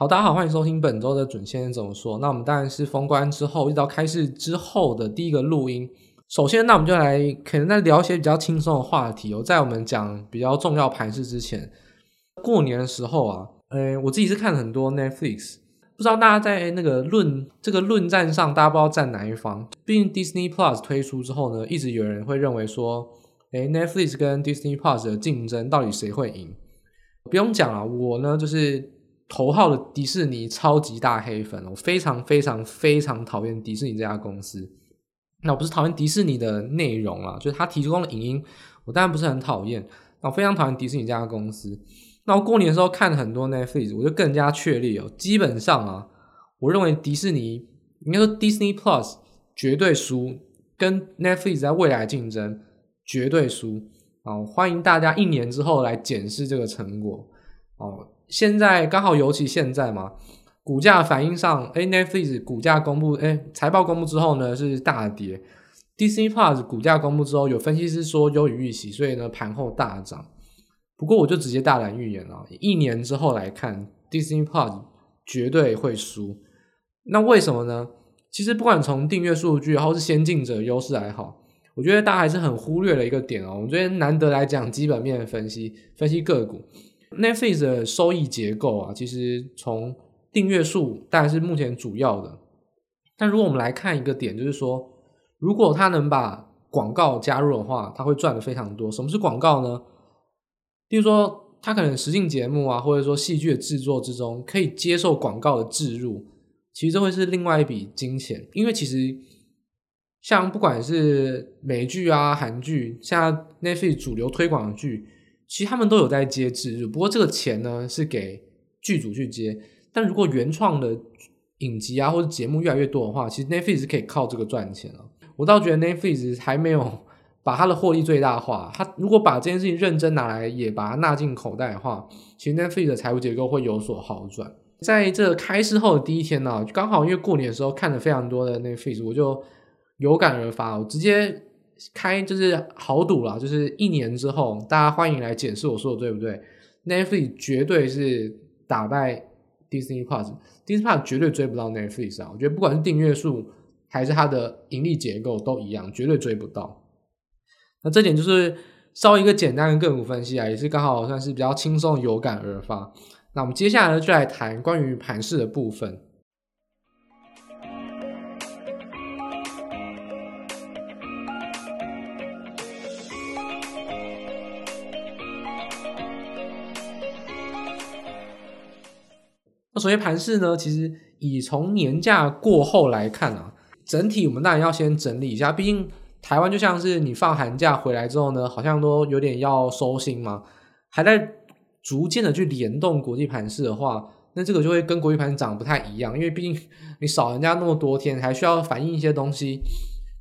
好，大家好，欢迎收听本周的准先生怎么说。那我们当然是封关之后，一直到开市之后的第一个录音。首先，那我们就来可能在聊一些比较轻松的话题哦。在我们讲比较重要盘势之前，过年的时候啊，呃，我自己是看了很多 Netflix，不知道大家在那个论这个论战上，大家不知道站哪一方。毕竟 Disney Plus 推出之后呢，一直有人会认为说，诶，Netflix 跟 Disney Plus 的竞争到底谁会赢？不用讲啊，我呢就是。头号的迪士尼超级大黑粉，我非常非常非常讨厌迪士尼这家公司。那我不是讨厌迪士尼的内容啊，就是他提供的影音，我当然不是很讨厌。那我非常讨厌迪士尼这家公司。那我过年的时候看了很多 Netflix，我就更加确立哦，基本上啊，我认为迪士尼应该说 Disney Plus 绝对输，跟 Netflix 在未来竞争绝对输。啊，欢迎大家一年之后来检视这个成果哦。现在刚好，尤其现在嘛，股价反应上，Netflix 股价公布，诶财报公布之后呢是大跌，Disney Plus 股价公布之后，有分析师说优于预期，所以呢盘后大涨。不过我就直接大胆预言了，一年之后来看，Disney Plus 绝对会输。那为什么呢？其实不管从订阅数据，或是先进者优势还好，我觉得大家还是很忽略了一个点哦。我觉得难得来讲基本面分析，分析个股。Netflix 的收益结构啊，其实从订阅数当然是目前主要的。但如果我们来看一个点，就是说，如果他能把广告加入的话，他会赚的非常多。什么是广告呢？比如说，他可能实境节目啊，或者说戏剧的制作之中，可以接受广告的置入，其实这会是另外一笔金钱。因为其实像不管是美剧啊、韩剧，像 Netflix 主流推广的剧。其实他们都有在接制入，不过这个钱呢是给剧组去接。但如果原创的影集啊或者节目越来越多的话，其实 Netflix 可以靠这个赚钱了。我倒觉得 Netflix 还没有把它的获利最大化。它如果把这件事情认真拿来，也把它纳进口袋的话，其实 Netflix 的财务结构会有所好转。在这开市后的第一天呢，刚好因为过年的时候看了非常多的 Netflix，我就有感而发，我直接。开就是豪赌啦，就是一年之后，大家欢迎来检视我说的对不对？Netflix 绝对是打败 Disney Plus，Disney Plus 绝对追不到 Netflix 啊！我觉得不管是订阅数还是它的盈利结构都一样，绝对追不到。那这点就是稍微一个简单的个股分析啊，也是刚好算是比较轻松有感而发。那我们接下来呢，就来谈关于盘势的部分。所以盘势呢，其实以从年假过后来看啊，整体我们当然要先整理一下。毕竟台湾就像是你放寒假回来之后呢，好像都有点要收心嘛，还在逐渐的去联动国际盘势的话，那这个就会跟国际盘涨不太一样。因为毕竟你少人家那么多天，还需要反映一些东西。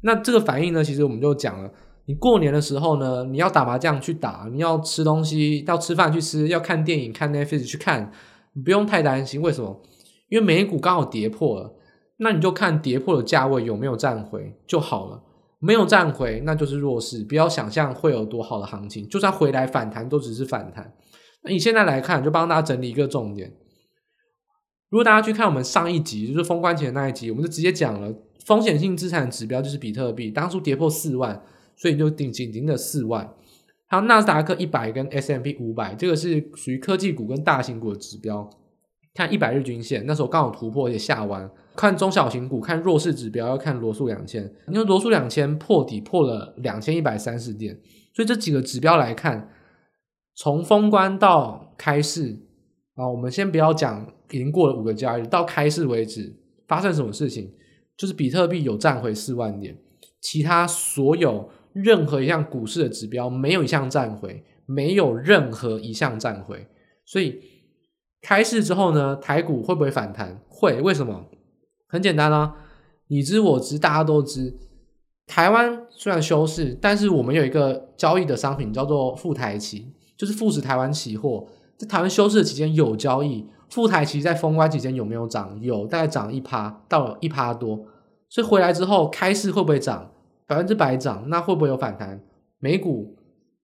那这个反应呢，其实我们就讲了，你过年的时候呢，你要打麻将去打，你要吃东西要吃饭去吃，要看电影看 Netflix 去看。你不用太担心，为什么？因为美股刚好跌破了，那你就看跌破的价位有没有站回就好了。没有站回，那就是弱势，不要想象会有多好的行情，就算回来反弹，都只是反弹。那你现在来看，就帮大家整理一个重点。如果大家去看我们上一集，就是封关前那一集，我们就直接讲了风险性资产指标就是比特币，当初跌破四万，所以就顶紧盯的四万。还有纳斯达克一百跟 S M P 五百，这个是属于科技股跟大型股的指标。看一百日均线，那时候刚好突破而且下弯。看中小型股，看弱势指标要看罗素两千，因为罗素两千破底破了两千一百三十点，所以这几个指标来看，从封关到开市啊，我们先不要讲已经过了五个交易日，到开市为止发生什么事情，就是比特币有站回四万点，其他所有。任何一项股市的指标没有一项站回，没有任何一项站回，所以开市之后呢，台股会不会反弹？会，为什么？很简单啊，你知我知，大家都知。台湾虽然休市，但是我们有一个交易的商品叫做富台期，就是富时台湾期货，在台湾休市的期间有交易。富台期在封关期间有没有涨？有，大概涨一趴到一趴多，所以回来之后开市会不会涨？百分之百涨，那会不会有反弹？美股，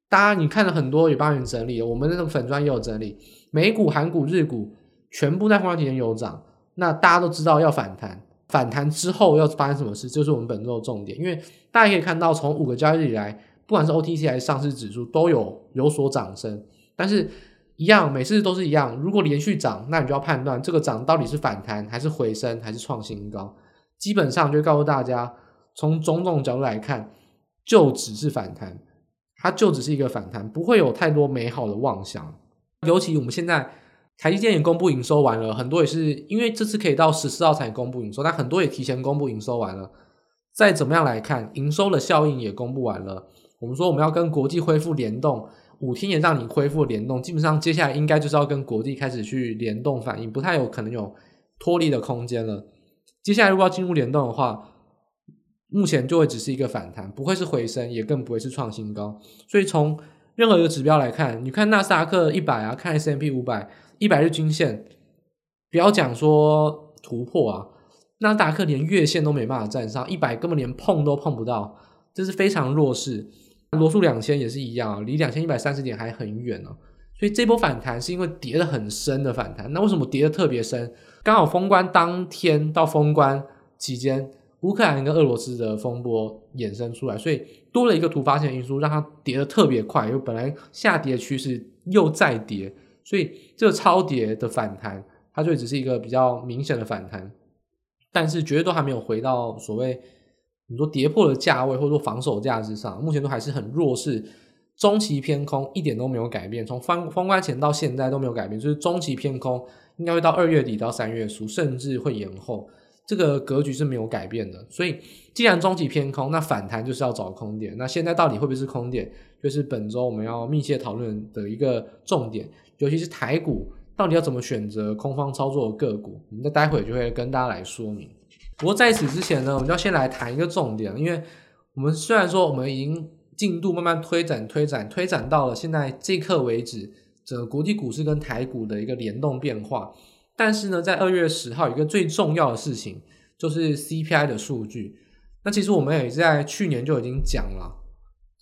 大家你看了很多，也帮你整理，我们那个粉专也有整理。美股、韩股、日股全部在封关期间有涨，那大家都知道要反弹，反弹之后要发生什么事，就是我们本周的重点。因为大家可以看到，从五个交易日以来，不管是 OTC 还是上市指数都有有所涨升，但是一样，每次都是一样。如果连续涨，那你就要判断这个涨到底是反弹还是回升还是创新高。基本上就告诉大家，从种种角度来看，就只是反弹，它就只是一个反弹，不会有太多美好的妄想。尤其我们现在。台积电也公布营收完了，很多也是因为这次可以到十四号才公布营收，但很多也提前公布营收完了。再怎么样来看，营收的效应也公布完了。我们说我们要跟国际恢复联动，五天也让你恢复联动，基本上接下来应该就是要跟国际开始去联动反应，不太有可能有脱离的空间了。接下来如果要进入联动的话，目前就会只是一个反弹，不会是回升，也更不会是创新高。所以从任何一个指标来看，你看纳斯达克一百啊，看 S M P 五百。一百日均线，不要讲说突破啊，纳斯达克连月线都没办法站上，一百根本连碰都碰不到，这是非常弱势。罗素两千也是一样啊，离两千一百三十点还很远呢。所以这波反弹是因为跌得很深的反弹。那为什么跌得特别深？刚好封关当天到封关期间，乌克兰跟俄罗斯的风波衍生出来，所以多了一个突发性因素，让它跌得特别快，因为本来下跌趋势又再跌。所以这个超跌的反弹，它就只是一个比较明显的反弹，但是绝对都还没有回到所谓你说跌破的价位或者说防守价之上，目前都还是很弱势，中期偏空一点都没有改变，从封封关前到现在都没有改变，就是中期偏空应该会到二月底到三月初，甚至会延后，这个格局是没有改变的。所以既然中期偏空，那反弹就是要找空点，那现在到底会不会是空点，就是本周我们要密切讨论的一个重点。尤其是台股，到底要怎么选择空方操作的个股？我们在待会就会跟大家来说明。不过在此之前呢，我们就要先来谈一个重点，因为我们虽然说我们已经进度慢慢推展、推展、推展到了现在这一刻为止，整个国际股市跟台股的一个联动变化，但是呢，在二月十号有一个最重要的事情，就是 CPI 的数据。那其实我们也在去年就已经讲了，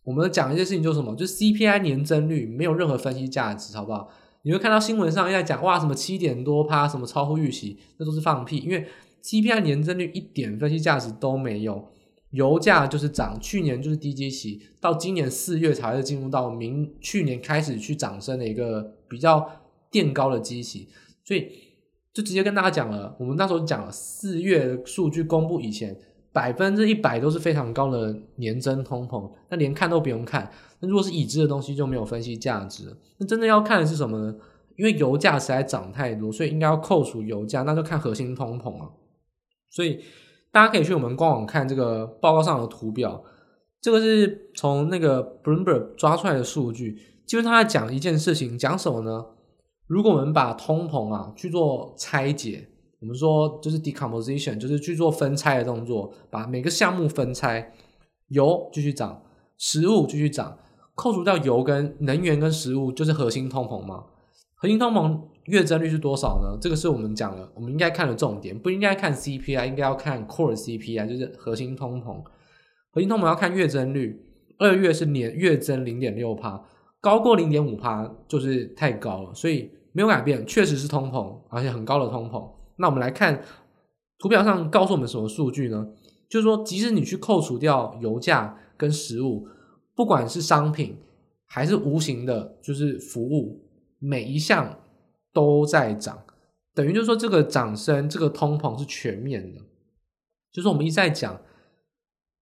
我们讲一些事情就是什么？就是 CPI 年增率没有任何分析价值，好不好？你会看到新闻上在讲哇，什么七点多趴，什么超乎预期，那都是放屁。因为 CPI 年增率一点分析价值都没有，油价就是涨，去年就是低基期，到今年四月才会进入到明去年开始去涨升的一个比较垫高的基期，所以就直接跟大家讲了，我们那时候讲了四月数据公布以前，百分之一百都是非常高的年增通膨，那连看都不用看。那如果是已知的东西就没有分析价值。那真的要看的是什么呢？因为油价实在涨太多，所以应该要扣除油价，那就看核心通膨了。所以大家可以去我们官网看这个报告上的图表，这个是从那个 Bloomberg 抓出来的数据。基本上他在讲一件事情，讲什么呢？如果我们把通膨啊去做拆解，我们说就是 decomposition，就是去做分拆的动作，把每个项目分拆，油继续涨，食物继续涨。扣除掉油跟能源跟食物，就是核心通膨嘛。核心通膨月增率是多少呢？这个是我们讲的，我们应该看的重点，不应该看 CPI，应该要看 Core CPI，就是核心通膨。核心通膨要看月增率，二月是年月增零点六趴，高过零点五趴就是太高了，所以没有改变，确实是通膨，而且很高的通膨。那我们来看图表上告诉我们什么数据呢？就是说，即使你去扣除掉油价跟食物。不管是商品还是无形的，就是服务，每一项都在涨，等于就是说这个涨升，这个通膨是全面的。就是我们一直在讲，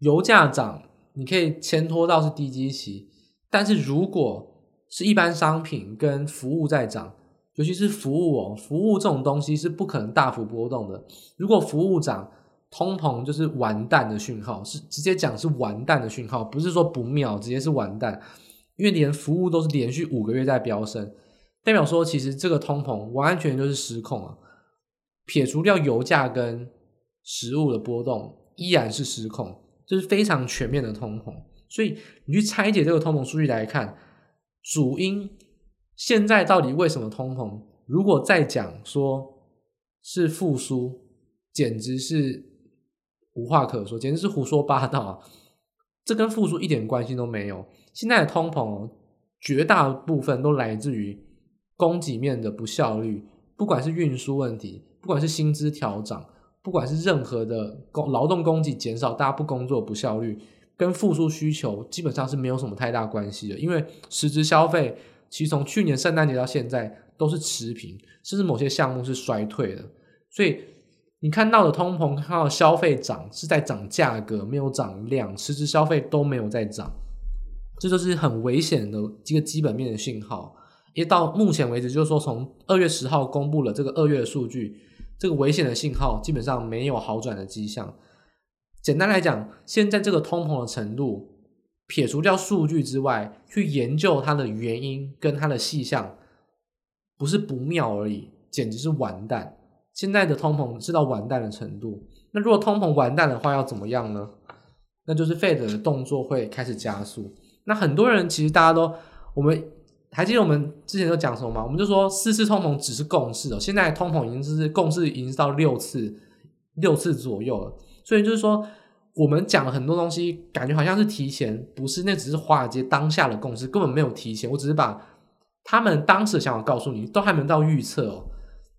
油价涨，你可以牵拖到是低基期，但是如果是一般商品跟服务在涨，尤其是服务哦，服务这种东西是不可能大幅波动的。如果服务涨，通膨就是完蛋的讯号，是直接讲是完蛋的讯号，不是说不妙，直接是完蛋。因为连服务都是连续五个月在飙升，代表说其实这个通膨完全就是失控啊。撇除掉油价跟食物的波动，依然是失控，就是非常全面的通膨。所以你去拆解这个通膨数据来看，主因现在到底为什么通膨？如果再讲说是复苏，简直是。无话可说，简直是胡说八道啊！这跟复苏一点关系都没有。现在的通膨绝大部分都来自于供给面的不效率，不管是运输问题，不管是薪资调涨，不管是任何的工劳动供给减少，大家不工作不效率，跟复苏需求基本上是没有什么太大关系的。因为实质消费其实从去年圣诞节到现在都是持平，甚至某些项目是衰退的。所以你看到的通膨，看到消费涨是在涨价格，没有涨量，实质消费都没有在涨，这就是很危险的一个基本面的信号。也到目前为止，就是说从二月十号公布了这个二月的数据，这个危险的信号基本上没有好转的迹象。简单来讲，现在这个通膨的程度，撇除掉数据之外，去研究它的原因跟它的细项，不是不妙而已，简直是完蛋。现在的通膨是到完蛋的程度。那如果通膨完蛋的话，要怎么样呢？那就是 Fed 的动作会开始加速。那很多人其实大家都我们。还记得我们之前都讲什么吗？我们就说四次通膨只是共识哦，现在通膨已经是共识，已经到六次，六次左右了。所以就是说，我们讲了很多东西，感觉好像是提前，不是，那只是华尔街当下的共识，根本没有提前。我只是把他们当时的想法告诉你，都还没到预测哦。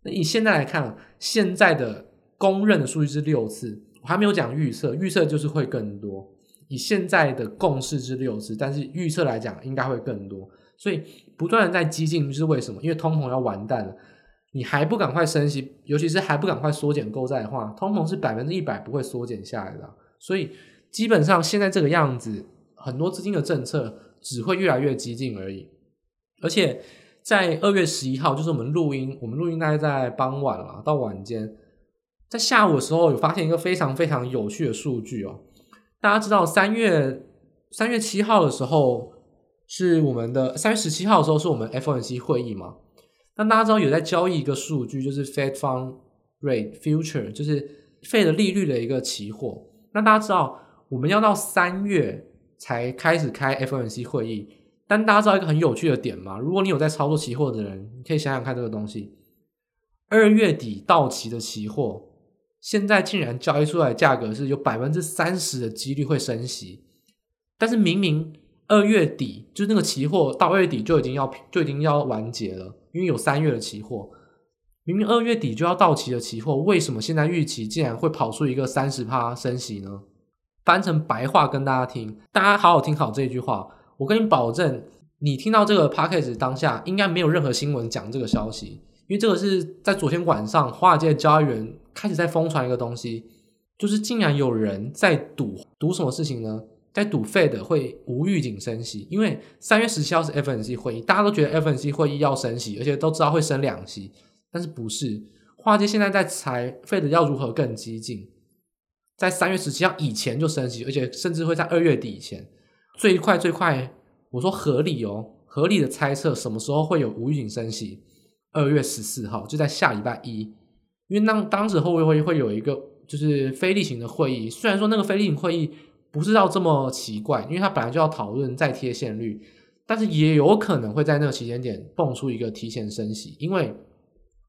那以现在来看，现在的公认的数据是六次，我还没有讲预测，预测就是会更多。以现在的共识是六次，但是预测来讲，应该会更多。所以不断的在激进，就是为什么？因为通膨要完蛋了，你还不赶快升息，尤其是还不赶快缩减购债的话，通膨是百分之一百不会缩减下来的。所以基本上现在这个样子，很多资金的政策只会越来越激进而已。而且在二月十一号，就是我们录音，我们录音大概在傍晚了，到晚间，在下午的时候有发现一个非常非常有趣的数据哦。大家知道三月三月七号的时候。是我们的三月十七号的时候，是我们 FOMC 会议嘛？那大家知道有在交易一个数据，就是 Fed Fund Rate Future，就是费的利率的一个期货。那大家知道，我们要到三月才开始开 FOMC 会议。但大家知道一个很有趣的点吗？如果你有在操作期货的人，你可以想想看这个东西：二月底到期的期货，现在竟然交易出来的价格是有百分之三十的几率会升息，但是明明。二月底就是那个期货到二月底就已经要就已经要完结了，因为有三月的期货，明明二月底就要到期的期货，为什么现在预期竟然会跑出一个三十趴升息呢？翻成白话跟大家听，大家好好听好这句话，我跟你保证，你听到这个 podcast 当下应该没有任何新闻讲这个消息，因为这个是在昨天晚上华尔街的交易员开始在疯传一个东西，就是竟然有人在赌赌什么事情呢？在赌 Fed 会无预警升息，因为三月十七号是 FNC 会议，大家都觉得 FNC 会议要升息，而且都知道会升两息，但是不是？华尔街现在在猜 Fed 要如何更激进，在三月十七号以前就升息，而且甚至会在二月底以前，最快最快，我说合理哦，合理的猜测什么时候会有无预警升息？二月十四号，就在下礼拜一，因为当当时后会会会有一个就是非例行的会议，虽然说那个非例行会议。不是要这么奇怪，因为他本来就要讨论再贴现率，但是也有可能会在那个期间点蹦出一个提前升息，因为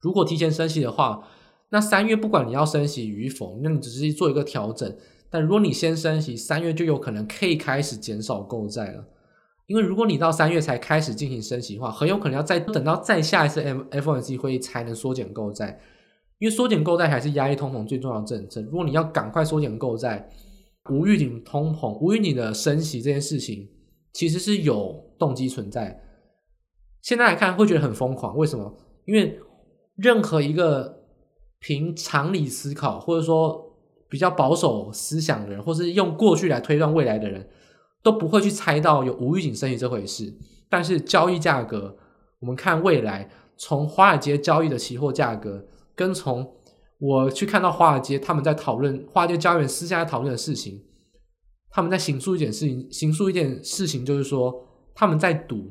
如果提前升息的话，那三月不管你要升息与否，那你只是做一个调整，但如果你先升息，三月就有可能可以开始减少购债了，因为如果你到三月才开始进行升息的话，很有可能要再等到再下一次 M F O N C 会议才能缩减购债，因为缩减购债还是压抑通膨最重要的政策，如果你要赶快缩减购债。无预警通膨、无预警的升息这件事情，其实是有动机存在。现在来看会觉得很疯狂，为什么？因为任何一个凭常理思考，或者说比较保守思想的人，或是用过去来推断未来的人，都不会去猜到有无预警升息这回事。但是交易价格，我们看未来，从华尔街交易的期货价格，跟从我去看到华尔街，他们在讨论华尔街交易员私下讨论的事情，他们在形塑一件事情，形塑一件事情就是说他们在赌，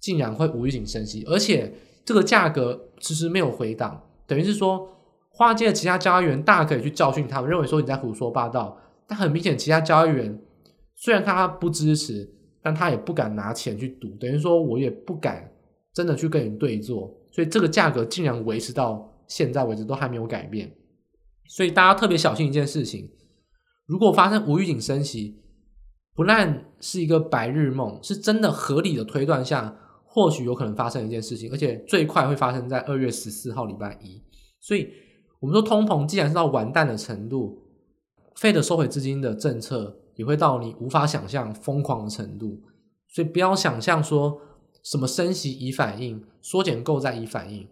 竟然会无预警升息，而且这个价格迟迟没有回档，等于是说华尔街的其他交易员大可以去教训他们，认为说你在胡说八道，但很明显其他交易员虽然他不支持，但他也不敢拿钱去赌，等于说我也不敢真的去跟你对坐，所以这个价格竟然维持到。现在为止都还没有改变，所以大家特别小心一件事情：如果发生无预警升息，不但是一个白日梦，是真的合理的推断下或许有可能发生一件事情，而且最快会发生在二月十四号礼拜一。所以，我们说通膨既然是到完蛋的程度，Fed 收回资金的政策也会到你无法想象疯狂的程度。所以，不要想象说什么升息以反应，缩减购债以反应。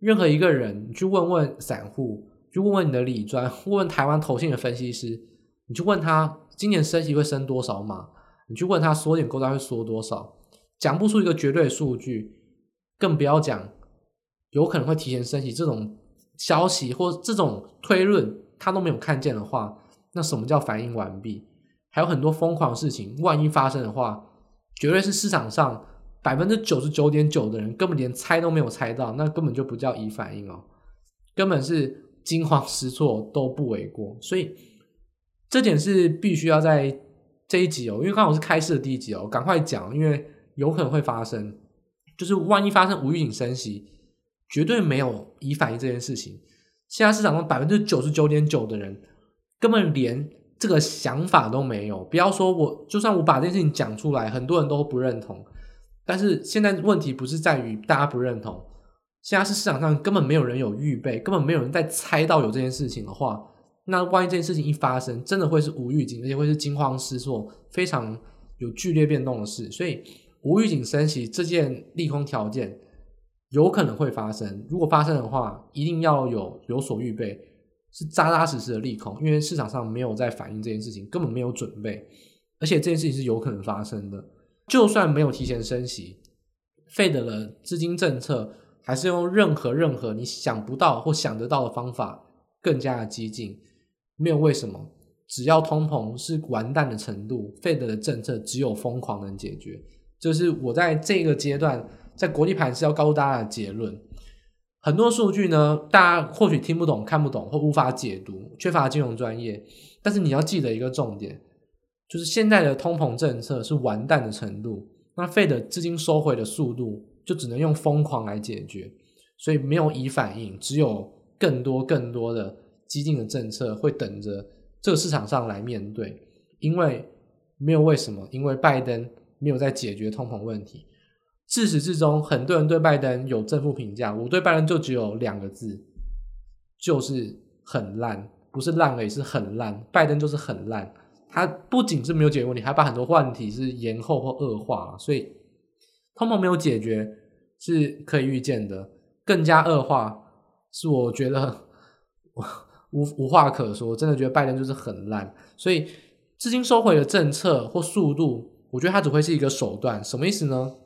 任何一个人，你去问问散户，去问问你的理专，问问台湾投信的分析师，你去问他今年升息会升多少码？你去问他缩减购债会缩多少？讲不出一个绝对的数据，更不要讲有可能会提前升息这种消息或这种推论，他都没有看见的话，那什么叫反应完毕？还有很多疯狂的事情，万一发生的话，绝对是市场上。百分之九十九点九的人根本连猜都没有猜到，那根本就不叫已反应哦，根本是惊慌失措都不为过。所以这点是必须要在这一集哦，因为刚好是开市的第一集哦，赶快讲，因为有可能会发生，就是万一发生无预警升息，绝对没有已反应这件事情。现在市场上百分之九十九点九的人根本连这个想法都没有，不要说我，就算我把这件事情讲出来，很多人都不认同。但是现在问题不是在于大家不认同，现在是市场上根本没有人有预备，根本没有人在猜到有这件事情的话，那万一这件事情一发生，真的会是无预警，而且会是惊慌失措，非常有剧烈变动的事。所以无预警升息这件利空条件有可能会发生，如果发生的话，一定要有有所预备，是扎扎实实的利空，因为市场上没有在反映这件事情，根本没有准备，而且这件事情是有可能发生的。就算没有提前升息，Fed 的资金政策还是用任何任何你想不到或想得到的方法更加的激进。没有为什么，只要通膨是完蛋的程度，Fed 的政策只有疯狂能解决。就是我在这个阶段在国际盘是要告诉大家的结论。很多数据呢，大家或许听不懂、看不懂或无法解读，缺乏金融专业。但是你要记得一个重点。就是现在的通膨政策是完蛋的程度，那费的资金收回的速度就只能用疯狂来解决，所以没有已反应，只有更多更多的激进的政策会等着这个市场上来面对，因为没有为什么，因为拜登没有在解决通膨问题，自始至终很多人对拜登有正负评价，我对拜登就只有两个字，就是很烂，不是烂而已，是很烂，拜登就是很烂。他不仅是没有解决问题，还把很多问题是延后或恶化，所以通膨没有解决是可以预见的，更加恶化是我觉得无无话可说，真的觉得拜登就是很烂，所以资金收回的政策或速度，我觉得它只会是一个手段，什么意思呢？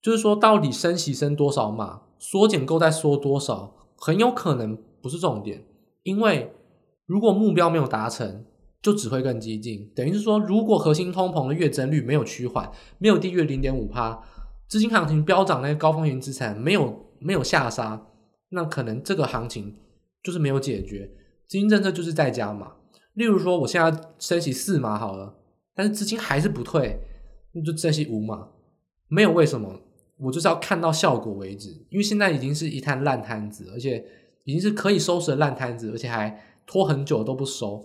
就是说到底升息升多少码，缩减购再缩多少，很有可能不是重点，因为如果目标没有达成。就只会更激进，等于是说，如果核心通膨的月增率没有趋缓，没有低于零点五趴，资金行情飙涨，那些高风险资产没有没有下杀，那可能这个行情就是没有解决，资金政策就是在加码。例如说，我现在升息四码好了，但是资金还是不退，那就珍惜无码，没有为什么，我就是要看到效果为止，因为现在已经是一摊烂摊子，而且已经是可以收拾的烂摊子，而且还拖很久都不收。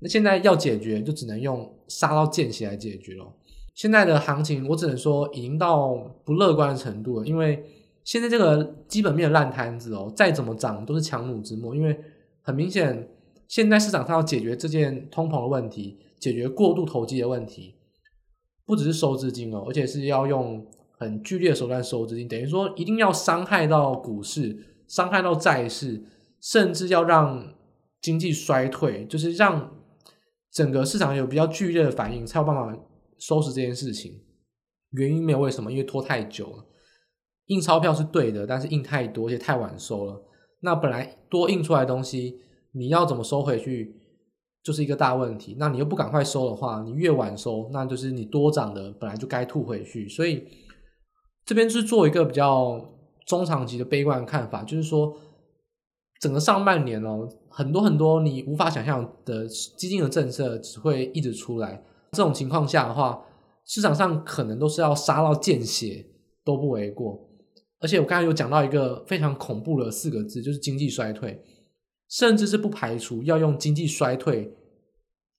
那现在要解决，就只能用杀到见血来解决了。现在的行情，我只能说已经到不乐观的程度了，因为现在这个基本面烂摊子哦，再怎么涨都是强弩之末。因为很明显，现在市场上要解决这件通膨的问题，解决过度投机的问题，不只是收资金哦，而且是要用很剧烈的手段收资金，等于说一定要伤害到股市，伤害到债市，甚至要让经济衰退，就是让。整个市场有比较剧烈的反应，才有办法收拾这件事情。原因没有为什么，因为拖太久了。印钞票是对的，但是印太多，而且太晚收了。那本来多印出来的东西，你要怎么收回去，就是一个大问题。那你又不赶快收的话，你越晚收，那就是你多涨的本来就该吐回去。所以这边是做一个比较中长期的悲观看法，就是说。整个上半年哦，很多很多你无法想象的激进的政策只会一直出来。这种情况下的话，市场上可能都是要杀到见血都不为过。而且我刚才有讲到一个非常恐怖的四个字，就是经济衰退，甚至是不排除要用经济衰退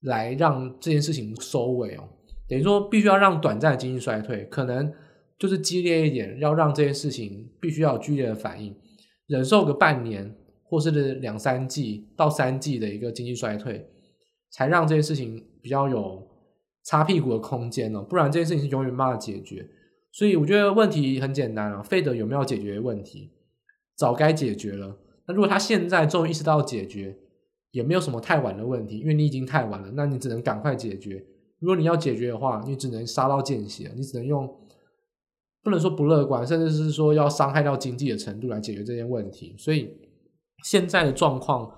来让这件事情收尾哦。等于说，必须要让短暂的经济衰退，可能就是激烈一点，要让这件事情必须要有剧烈的反应，忍受个半年或是两三季到三季的一个经济衰退，才让这件事情比较有擦屁股的空间哦，不然这件事情是永远没办法解决。所以我觉得问题很简单啊，费德有没有解决问题？早该解决了。那如果他现在终于意识到解决，也没有什么太晚的问题，因为你已经太晚了，那你只能赶快解决。如果你要解决的话，你只能杀到见血，你只能用不能说不乐观，甚至是说要伤害到经济的程度来解决这些问题。所以现在的状况，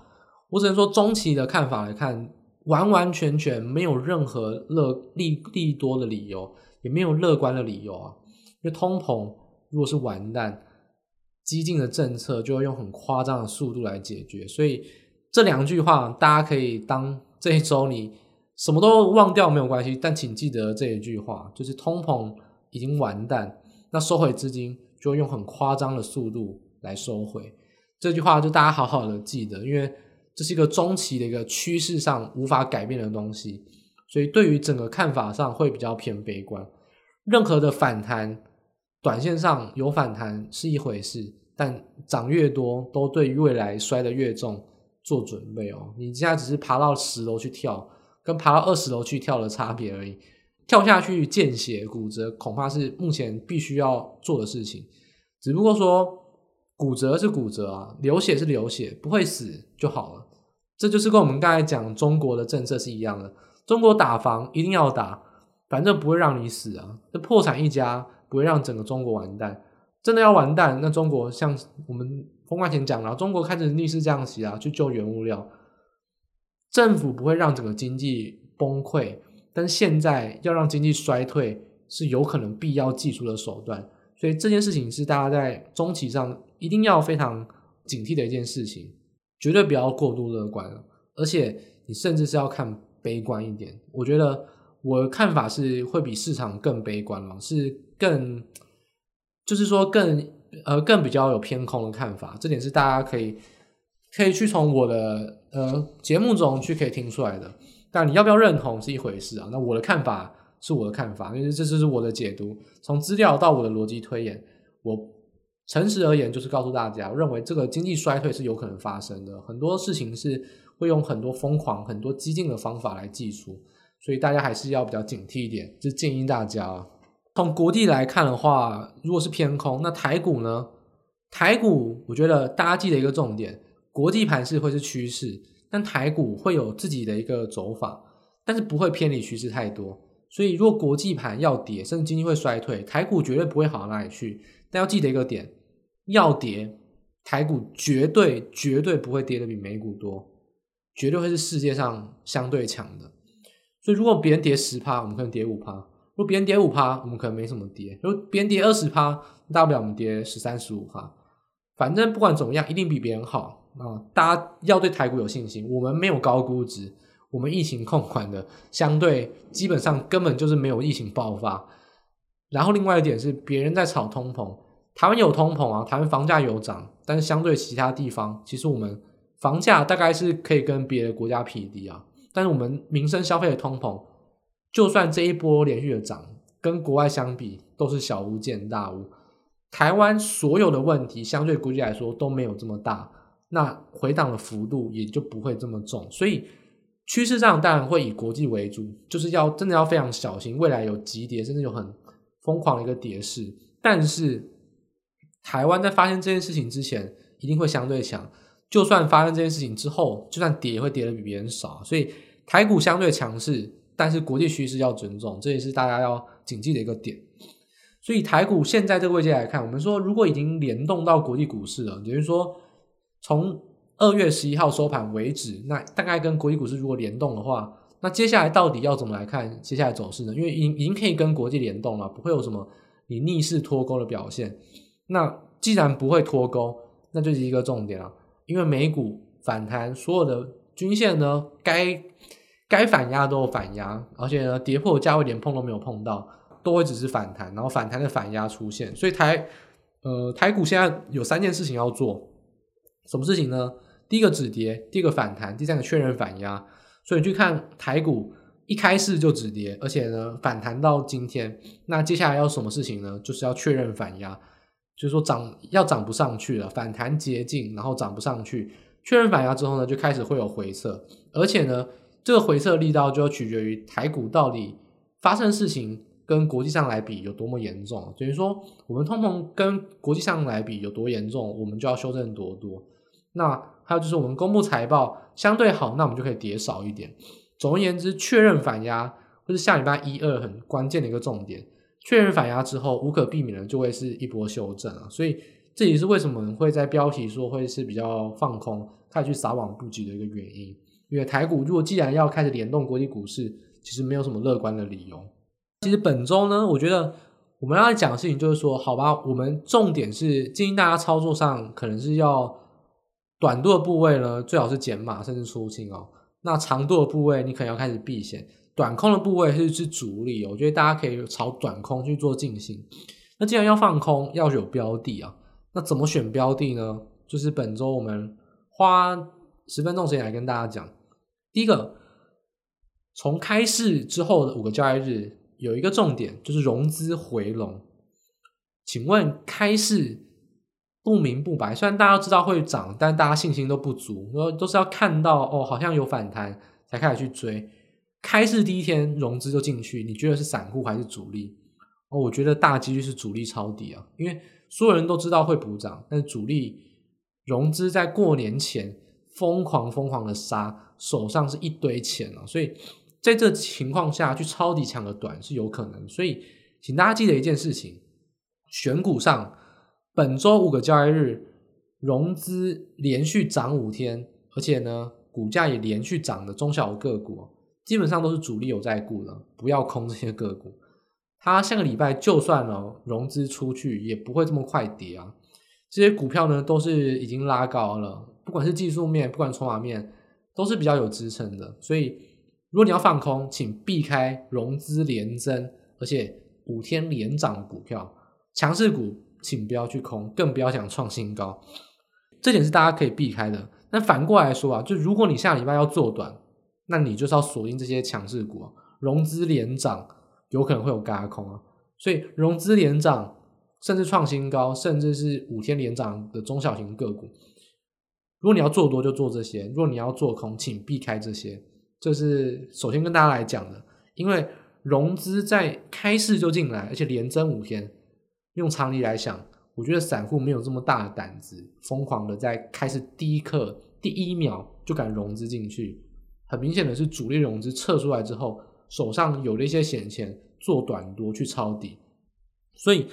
我只能说中期的看法来看，完完全全没有任何乐利利多的理由，也没有乐观的理由啊。因为通膨如果是完蛋，激进的政策就要用很夸张的速度来解决。所以这两句话大家可以当这一周你什么都忘掉没有关系，但请记得这一句话，就是通膨已经完蛋，那收回资金就用很夸张的速度来收回。这句话就大家好好的记得，因为这是一个中期的一个趋势上无法改变的东西，所以对于整个看法上会比较偏悲观。任何的反弹。短线上有反弹是一回事，但涨越多都对于未来摔得越重做准备哦。你现在只是爬到十楼去跳，跟爬到二十楼去跳的差别而已。跳下去见血骨折，恐怕是目前必须要做的事情。只不过说骨折是骨折啊，流血是流血，不会死就好了。这就是跟我们刚才讲中国的政策是一样的。中国打房一定要打，反正不会让你死啊，这破产一家。不会让整个中国完蛋，真的要完蛋，那中国像我们封关前讲了，中国开始逆势降息啊，去救原物料，政府不会让整个经济崩溃，但现在要让经济衰退是有可能必要技术的手段，所以这件事情是大家在中期上一定要非常警惕的一件事情，绝对不要过度乐观，而且你甚至是要看悲观一点，我觉得我的看法是会比市场更悲观了，是。更就是说更呃更比较有偏空的看法，这点是大家可以可以去从我的呃节目中去可以听出来的。但你要不要认同是一回事啊？那我的看法是我的看法，因为这就是我的解读，从资料到我的逻辑推演，我诚实而言就是告诉大家，认为这个经济衰退是有可能发生的，很多事情是会用很多疯狂、很多激进的方法来计出，所以大家还是要比较警惕一点，就建议大家。从国际来看的话，如果是偏空，那台股呢？台股我觉得大家记得一个重点，国际盘势会是趋势，但台股会有自己的一个走法，但是不会偏离趋势太多。所以如果国际盘要跌，甚至经济会衰退，台股绝对不会好到哪里去。但要记得一个点，要跌，台股绝对绝对不会跌得比美股多，绝对会是世界上相对强的。所以如果别人跌十趴，我们可能跌五趴。如果别人跌五趴，我们可能没什么跌；如果别人跌二十趴，大不了我们跌十三十五趴。反正不管怎么样，一定比别人好啊！大家要对台股有信心。我们没有高估值，我们疫情控管的相对基本上根本就是没有疫情爆发。然后另外一点是，别人在炒通膨，台湾有通膨啊，台湾房价有涨，但是相对其他地方，其实我们房价大概是可以跟别的国家匹敌啊。但是我们民生消费的通膨。就算这一波连续的涨，跟国外相比都是小巫见大巫。台湾所有的问题相对估计来说都没有这么大，那回档的幅度也就不会这么重。所以趋势上当然会以国际为主，就是要真的要非常小心，未来有急跌甚至有很疯狂的一个跌势。但是台湾在发生这件事情之前一定会相对强，就算发生这件事情之后，就算跌也会跌得比别人少。所以台股相对强势。但是国际趋势要尊重，这也是大家要谨记的一个点。所以台股现在这个位置来看，我们说如果已经联动到国际股市了，也就是说从二月十一号收盘为止，那大概跟国际股市如果联动的话，那接下来到底要怎么来看接下来走势呢？因为已经已经可以跟国际联动了，不会有什么你逆势脱钩的表现。那既然不会脱钩，那就是一个重点了，因为美股反弹，所有的均线呢该。该反压都有反压，而且呢，跌破价位连碰都没有碰到，都会只是反弹，然后反弹的反压出现，所以台呃台股现在有三件事情要做，什么事情呢？第一个止跌，第二个反弹，第三个确认反压。所以你去看台股一开市就止跌，而且呢反弹到今天，那接下来要什么事情呢？就是要确认反压，就是说涨要涨不上去了，反弹接近，然后涨不上去，确认反压之后呢，就开始会有回撤，而且呢，这个回撤力道就要取决于台股到底发生事情跟国际上来比有多么严重，等于说我们通膨跟国际上来比有多严重，我们就要修正多多。那还有就是我们公布财报相对好，那我们就可以跌少一点。总而言之，确认反压或是下礼拜一二很关键的一个重点。确认反压之后，无可避免的就会是一波修正啊。所以这也是为什么会在标题说会是比较放空，开始去撒网布局的一个原因。因为台股如果既然要开始联动国际股市，其实没有什么乐观的理由。其实本周呢，我觉得我们要讲的事情就是说，好吧，我们重点是建议大家操作上可能是要。短度的部位呢，最好是减码甚至出清哦。那长度的部位，你可能要开始避险。短空的部位是是主力，哦我觉得大家可以朝短空去做进行。那既然要放空，要有标的啊，那怎么选标的呢？就是本周我们花十分钟时间来跟大家讲。第一个，从开市之后的五个交易日，有一个重点就是融资回笼。请问开市？不明不白，虽然大家知道会涨，但大家信心都不足，然都是要看到哦，好像有反弹才开始去追。开市第一天融资就进去，你觉得是散户还是主力？哦，我觉得大几率是主力抄底啊，因为所有人都知道会补涨，但是主力融资在过年前疯狂疯狂的杀，手上是一堆钱啊，所以在这情况下去抄底抢个短是有可能。所以，请大家记得一件事情：选股上。本周五个交易日，融资连续涨五天，而且呢，股价也连续涨的中小个股，基本上都是主力有在股的，不要空这些个股。它下个礼拜就算了融资出去，也不会这么快跌啊。这些股票呢，都是已经拉高了，不管是技术面，不管筹码面，都是比较有支撑的。所以，如果你要放空，请避开融资连增，而且五天连涨的股票，强势股。请不要去空，更不要想创新高，这点是大家可以避开的。那反过来说啊，就如果你下礼拜要做短，那你就是要锁定这些强势股啊，融资连涨，有可能会有嘎空啊。所以融资连涨，甚至创新高，甚至是五天连涨的中小型个股，如果你要做多就做这些，如果你要做空，请避开这些。这是首先跟大家来讲的，因为融资在开市就进来，而且连增五天。用常理来想，我觉得散户没有这么大的胆子，疯狂的在开始第一刻、第一秒就敢融资进去。很明显的是，主力融资撤出来之后，手上有了一些闲钱做短多去抄底。所以，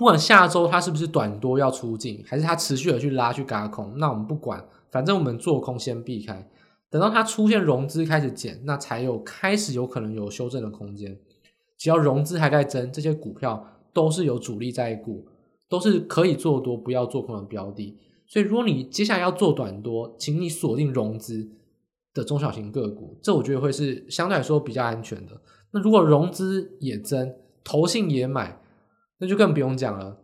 不管下周它是不是短多要出境，还是它持续的去拉去轧空，那我们不管，反正我们做空先避开。等到它出现融资开始减，那才有开始有可能有修正的空间。只要融资还在增，这些股票。都是有主力在股，都是可以做多不要做空的标的。所以，如果你接下来要做短多，请你锁定融资的中小型个股，这我觉得会是相对来说比较安全的。那如果融资也增，投信也买，那就更不用讲了，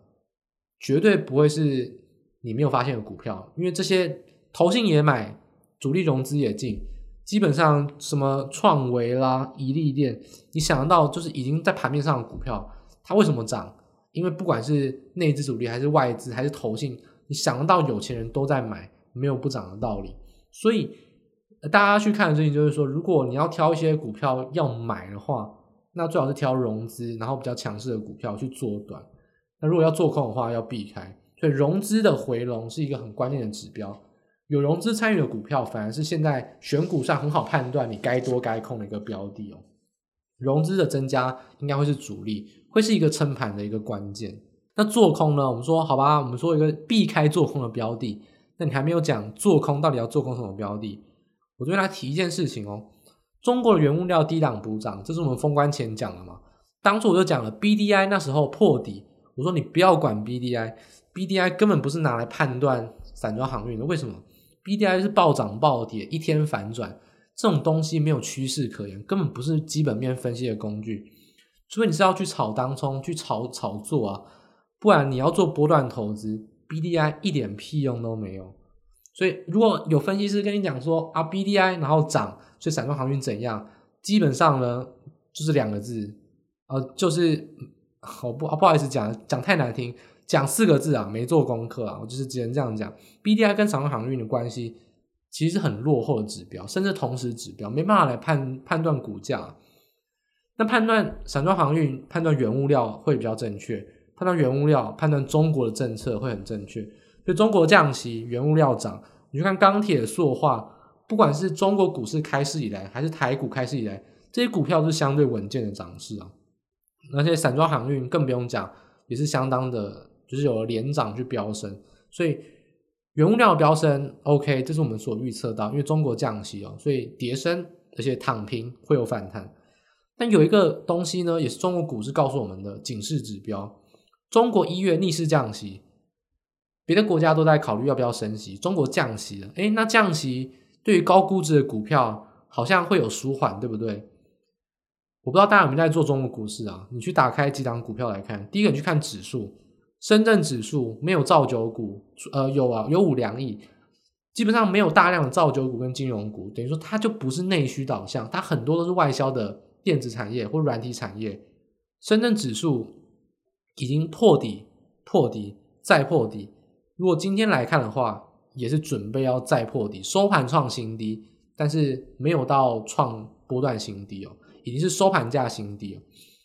绝对不会是你没有发现的股票，因为这些投信也买，主力融资也进，基本上什么创维啦、怡利电，你想得到就是已经在盘面上的股票。它为什么涨？因为不管是内资主力还是外资还是投信，你想得到有钱人都在买，没有不涨的道理。所以大家去看的事情就是说，如果你要挑一些股票要买的话，那最好是挑融资然后比较强势的股票去做短。那如果要做空的话，要避开。所以融资的回笼是一个很关键的指标。有融资参与的股票，反而是现在选股上很好判断你该多该空的一个标的哦。融资的增加应该会是主力。会是一个撑盘的一个关键。那做空呢？我们说好吧，我们说一个避开做空的标的。那你还没有讲做空到底要做空什么标的？我这边来提一件事情哦。中国的原物料低档补涨，这是我们封关前讲的嘛。当初我就讲了，BDI 那时候破底，我说你不要管 BDI，BDI 根本不是拿来判断散装航运的。为什么？BDI 是暴涨暴跌，一天反转，这种东西没有趋势可言，根本不是基本面分析的工具。除非你是要去炒当冲，去炒炒作啊，不然你要做波段投资，BDI 一点屁用都没有。所以如果有分析师跟你讲说啊，BDI 然后涨，所以散装航运怎样？基本上呢就是两个字，呃，就是我不不好意思讲讲太难听，讲四个字啊，没做功课啊，我就是只能这样讲。BDI 跟散装航运的关系其实是很落后的指标，甚至同时指标没办法来判判断股价。那判断散装航运、判断原物料会比较正确，判断原物料、判断中国的政策会很正确。所以中国降息，原物料涨，你去看钢铁、塑化。不管是中国股市开市以来，还是台股开市以来，这些股票是相对稳健的涨势啊。而且散装航运更不用讲，也是相当的，就是有了连涨去飙升。所以原物料飙升，OK，这是我们所预测到，因为中国降息哦，所以跌升，而且躺平会有反弹。但有一个东西呢，也是中国股市告诉我们的警示指标：中国一月逆势降息，别的国家都在考虑要不要升息，中国降息了，诶，那降息。对于高估值的股票，好像会有舒缓，对不对？我不知道大家有没有在做中国股市啊？你去打开几档股票来看，第一个你去看指数，深圳指数没有造酒股，呃，有啊，有五粮液，基本上没有大量的造酒股跟金融股，等于说它就不是内需导向，它很多都是外销的电子产业或软体产业。深圳指数已经破底，破底再破底，如果今天来看的话。也是准备要再破底，收盘创新低，但是没有到创波段新低哦，已经是收盘价新低哦，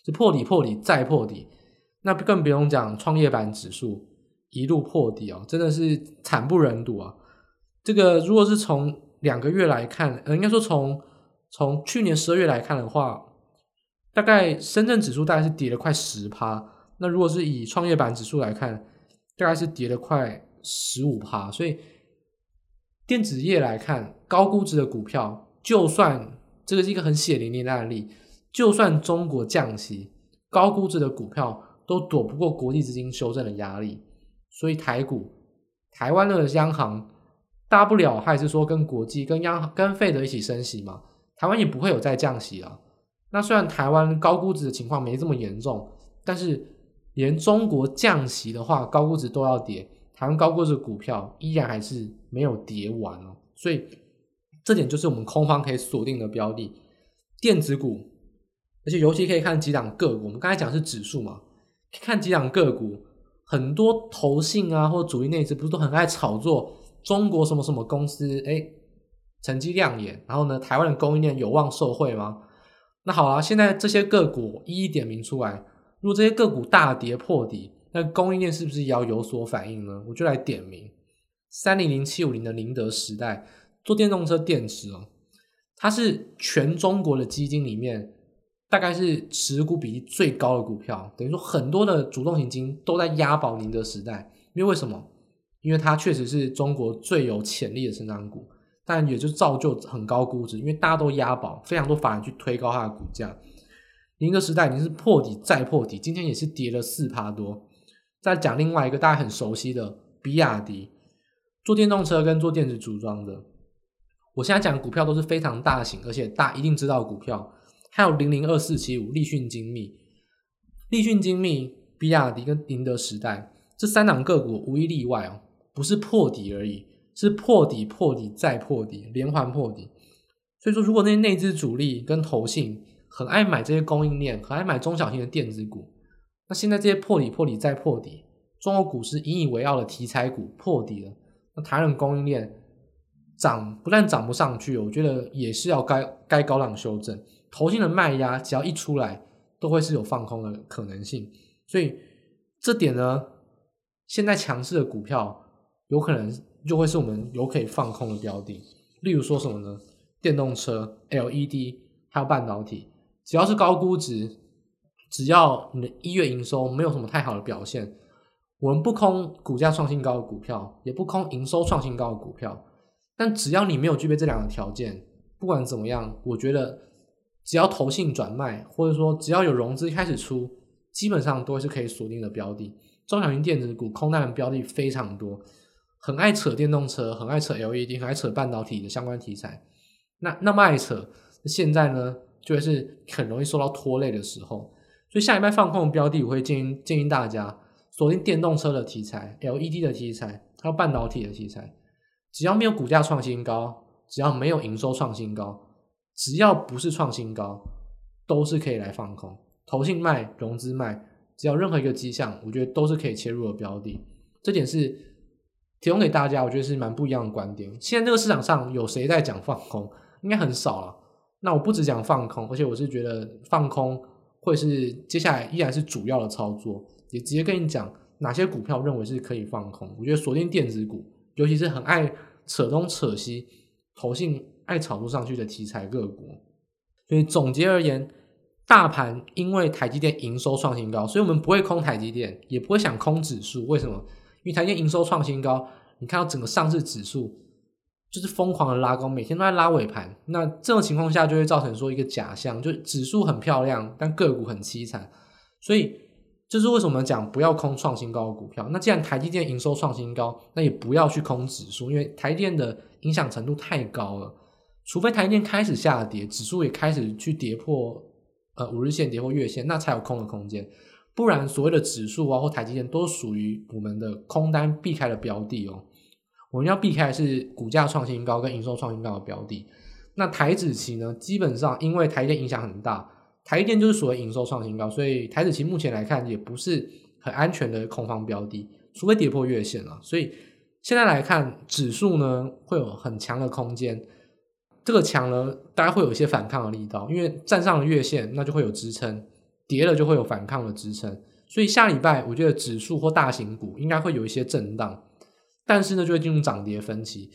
是破底破底再破底，那更不用讲创业板指数一路破底哦，真的是惨不忍睹啊！这个如果是从两个月来看，呃，应该说从从去年十二月来看的话，大概深圳指数大概是跌了快十趴，那如果是以创业板指数来看，大概是跌了快十五趴，所以。电子业来看，高估值的股票，就算这个是一个很血淋淋的案例，就算中国降息，高估值的股票都躲不过国际资金修正的压力。所以台股、台湾的央行，大不了还是说跟国际、跟央行、跟费德一起升息嘛，台湾也不会有再降息了。那虽然台湾高估值的情况没这么严重，但是连中国降息的话，高估值都要跌。台湾高估值股票依然还是没有跌完哦，所以这点就是我们空方可以锁定的标的，电子股，而且尤其可以看几档个股。我们刚才讲是指数嘛，看几档个股，很多投信啊或主力内资不是都很爱炒作中国什么什么公司，哎，成绩亮眼，然后呢，台湾的供应链有望受惠吗？那好啊，现在这些个股一一点名出来，如果这些个股大跌破底。那供应链是不是也要有所反应呢？我就来点名三零零七五零的宁德时代做电动车电池哦，它是全中国的基金里面大概是持股比例最高的股票，等于说很多的主动型基金都在押宝宁德时代，因为为什么？因为它确实是中国最有潜力的成长股，但也就造就很高估值，因为大家都押宝，非常多法人去推高它的股价。宁德时代已经是破底再破底，今天也是跌了四趴多。再讲另外一个大家很熟悉的比亚迪，做电动车跟做电子组装的。我现在讲的股票都是非常大型，而且大家一定知道股票。还有零零二四七五立讯精密、立讯精密、比亚迪跟宁德时代这三档个股无一例外哦，不是破底而已，是破底破底再破底，连环破底。所以说，如果那些内资主力跟投信很爱买这些供应链，很爱买中小型的电子股。那现在这些破底、破底再破底，中国股市引以为傲的题材股破底了，那台湾供应链涨不但涨不上去，我觉得也是要该该高档修正。投信的卖压只要一出来，都会是有放空的可能性。所以这点呢，现在强势的股票有可能就会是我们有可以放空的标的。例如说什么呢？电动车、LED 还有半导体，只要是高估值。只要你的一月营收没有什么太好的表现，我们不空股价创新高的股票，也不空营收创新高的股票。但只要你没有具备这两个条件，不管怎么样，我觉得只要投信转卖，或者说只要有融资开始出，基本上都是可以锁定的标的。中小型电子股空单的标的非常多，很爱扯电动车，很爱扯 LED，很爱扯半导体的相关题材。那那么爱扯，现在呢，就会是很容易受到拖累的时候。所以下一拜放空的标的，我会建议建议大家锁定电动车的题材、LED 的题材，还有半导体的题材。只要没有股价创新高，只要没有营收创新高，只要不是创新高，都是可以来放空。投信卖、融资卖，只要任何一个迹象，我觉得都是可以切入的标的。这点是提供给大家，我觉得是蛮不一样的观点。现在这个市场上有谁在讲放空？应该很少了。那我不只讲放空，而且我是觉得放空会是接下来依然是主要的操作。也直接跟你讲哪些股票认为是可以放空。我觉得锁定电子股，尤其是很爱扯东扯西、投信爱炒作上去的题材个股。所以总结而言，大盘因为台积电营收创新高，所以我们不会空台积电，也不会想空指数。为什么？因为台积电营收创新高，你看到整个上市指数就是疯狂的拉高，每天都在拉尾盘。那这种情况下就会造成说一个假象，就指数很漂亮，但个股很凄惨。所以这是为什么讲不要空创新高的股票。那既然台积电营收创新高，那也不要去空指数，因为台积电的影响程度太高了。除非台积电开始下跌，指数也开始去跌破呃五日线、跌破月线，那才有空的空间。不然，所谓的指数啊或台积电都属于我们的空单避开的标的哦。我们要避开的是股价创新高跟营收创新高的标的。那台指期呢？基本上因为台电影响很大，台电就是属于营收创新高，所以台指期目前来看也不是很安全的空方标的，除非跌破月线了。所以现在来看，指数呢会有很强的空间。这个强呢，大概会有一些反抗的力道，因为站上了月线，那就会有支撑。跌了就会有反抗的支撑，所以下礼拜我觉得指数或大型股应该会有一些震荡，但是呢就会进入涨跌分歧。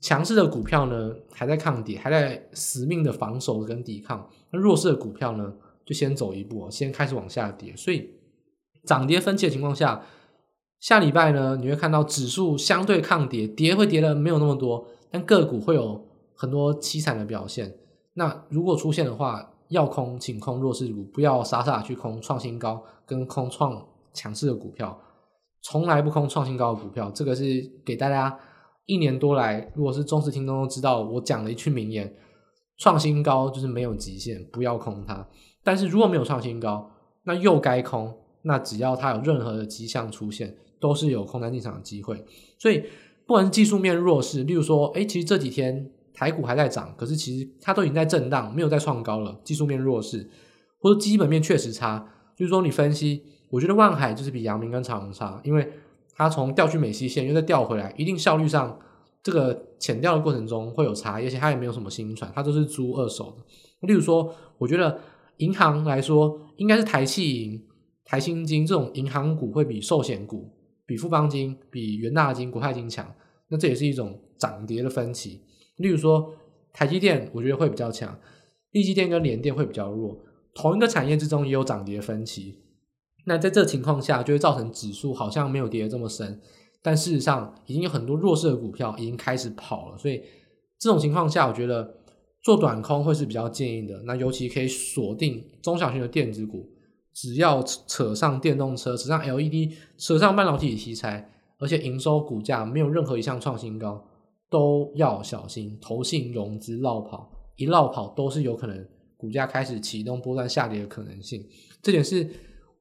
强势的股票呢还在抗跌，还在死命的防守跟抵抗；那弱势的股票呢就先走一步，先开始往下跌。所以涨跌分歧的情况下，下礼拜呢你会看到指数相对抗跌，跌会跌的没有那么多，但个股会有很多凄惨的表现。那如果出现的话，要空，请空弱势股，不要傻傻去空创新高跟空创强势的股票，从来不空创新高的股票。这个是给大家一年多来，如果是忠实听众都知道，我讲了一句名言：创新高就是没有极限，不要空它。但是如果没有创新高，那又该空，那只要它有任何的迹象出现，都是有空单进场的机会。所以不管是技术面弱势，例如说，哎，其实这几天。台股还在涨，可是其实它都已经在震荡，没有再创高了。技术面弱势，或者基本面确实差。就是说，你分析，我觉得万海就是比阳明跟长荣差，因为它从调去美西线又再调回来，一定效率上这个潜调的过程中会有差，而且它也没有什么新船，它都是租二手的。例如说，我觉得银行来说，应该是台企银、台新金这种银行股会比寿险股、比富邦金、比元大金、国泰金强。那这也是一种涨跌的分歧。例如说，台积电我觉得会比较强，力积电跟联电会比较弱。同一个产业之中也有涨跌分歧。那在这情况下，就会造成指数好像没有跌得这么深，但事实上已经有很多弱势的股票已经开始跑了。所以这种情况下，我觉得做短空会是比较建议的。那尤其可以锁定中小型的电子股，只要扯上电动车、扯上 LED、扯上半导体题材，而且营收股价没有任何一项创新高。都要小心，投信融资落跑，一落跑都是有可能股价开始启动波段下跌的可能性。这点是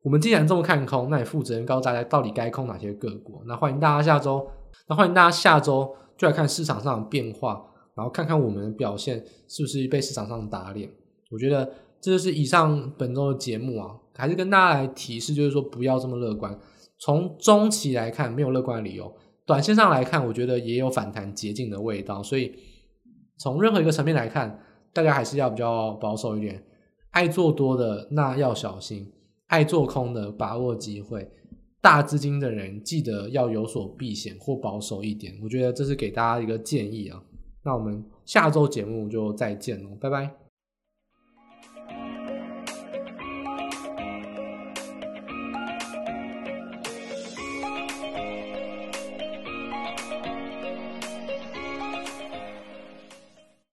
我们既然这么看空，那也负责任告诉大家到底该空哪些个股。那欢迎大家下周，那欢迎大家下周就来看市场上的变化，然后看看我们的表现是不是被市场上打脸。我觉得这就是以上本周的节目啊，还是跟大家来提示，就是说不要这么乐观。从中期来看，没有乐观的理由。短线上来看，我觉得也有反弹捷径的味道，所以从任何一个层面来看，大家还是要比较保守一点。爱做多的那要小心，爱做空的把握机会。大资金的人记得要有所避险或保守一点。我觉得这是给大家一个建议啊。那我们下周节目就再见喽，拜拜。